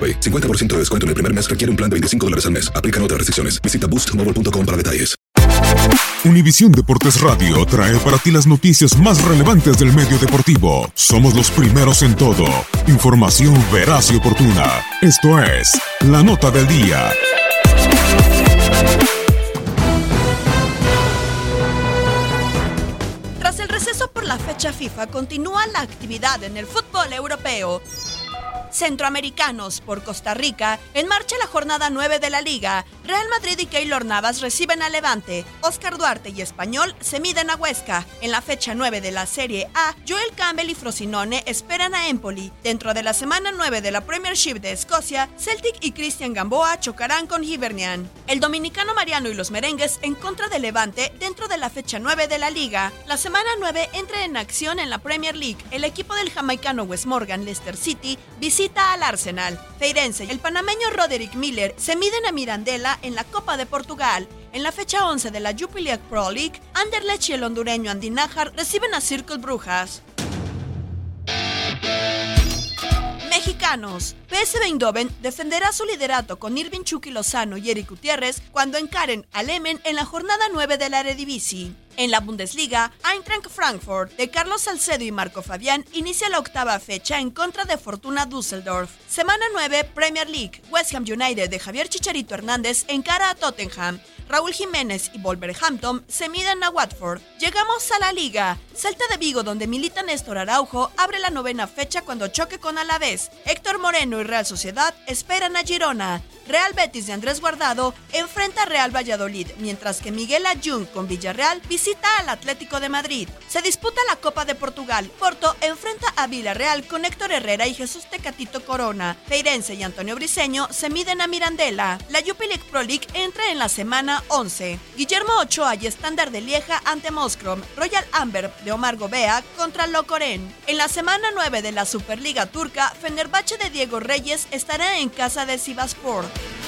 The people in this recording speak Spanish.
AroPay. 50% de descuento en el primer mes requiere un plan de 25 dólares al mes. Aplican otras restricciones. Visita boostmobile.com para detalles. Univisión Deportes Radio trae para ti las noticias más relevantes del medio deportivo. Somos los primeros en todo. Información veraz y oportuna. Esto es La Nota del Día. Tras el receso por la fecha FIFA, continúa la actividad en el fútbol europeo. Centroamericanos por Costa Rica, en marcha la jornada 9 de la Liga. Real Madrid y Keylor Navas reciben a Levante. Oscar Duarte y Español se miden a Huesca. En la fecha 9 de la Serie A, Joel Campbell y Frosinone esperan a Empoli. Dentro de la semana 9 de la Premiership de Escocia, Celtic y Christian Gamboa chocarán con Hibernian. El dominicano Mariano y los merengues en contra de Levante dentro de la fecha 9 de la Liga. La semana 9 entra en acción en la Premier League. El equipo del jamaicano West Morgan Leicester City visita al Arsenal. Feirense y el panameño Roderick Miller se miden a Mirandela en la Copa de Portugal. En la fecha 11 de la Jupiler Pro League, Anderlecht y el hondureño Andy Najar reciben a Circle Brujas. Mexicanos. PSV Eindhoven defenderá su liderato con Irving Chucky Lozano y Eric Gutiérrez cuando encaren al Emen en la jornada 9 de la Eredivisie. En la Bundesliga, Eintracht Frankfurt de Carlos Salcedo y Marco Fabián inicia la octava fecha en contra de Fortuna Düsseldorf. Semana 9, Premier League. West Ham United de Javier Chicharito Hernández encara a Tottenham. Raúl Jiménez y Wolverhampton se miden a Watford. Llegamos a la liga. Celta de Vigo, donde milita Néstor Araujo, abre la novena fecha cuando choque con Alavés. Héctor Moreno y Real Sociedad esperan a Girona. Real Betis de Andrés Guardado enfrenta a Real Valladolid, mientras que Miguel Ayun con Villarreal visita al Atlético de Madrid. Se disputa la Copa de Portugal. Porto enfrenta a Villarreal con Héctor Herrera y Jesús Tecatito Corona. Feirense y Antonio Briseño se miden a Mirandela. La Jupiler Pro League entra en la semana 11. Guillermo Ochoa y Estándar de Lieja ante Moskrom. Royal Amber de Omar Gobea contra Locoren. En la semana 9 de la Superliga Turca, Fenerbahce de Diego Reyes estará en casa de Sivaspor.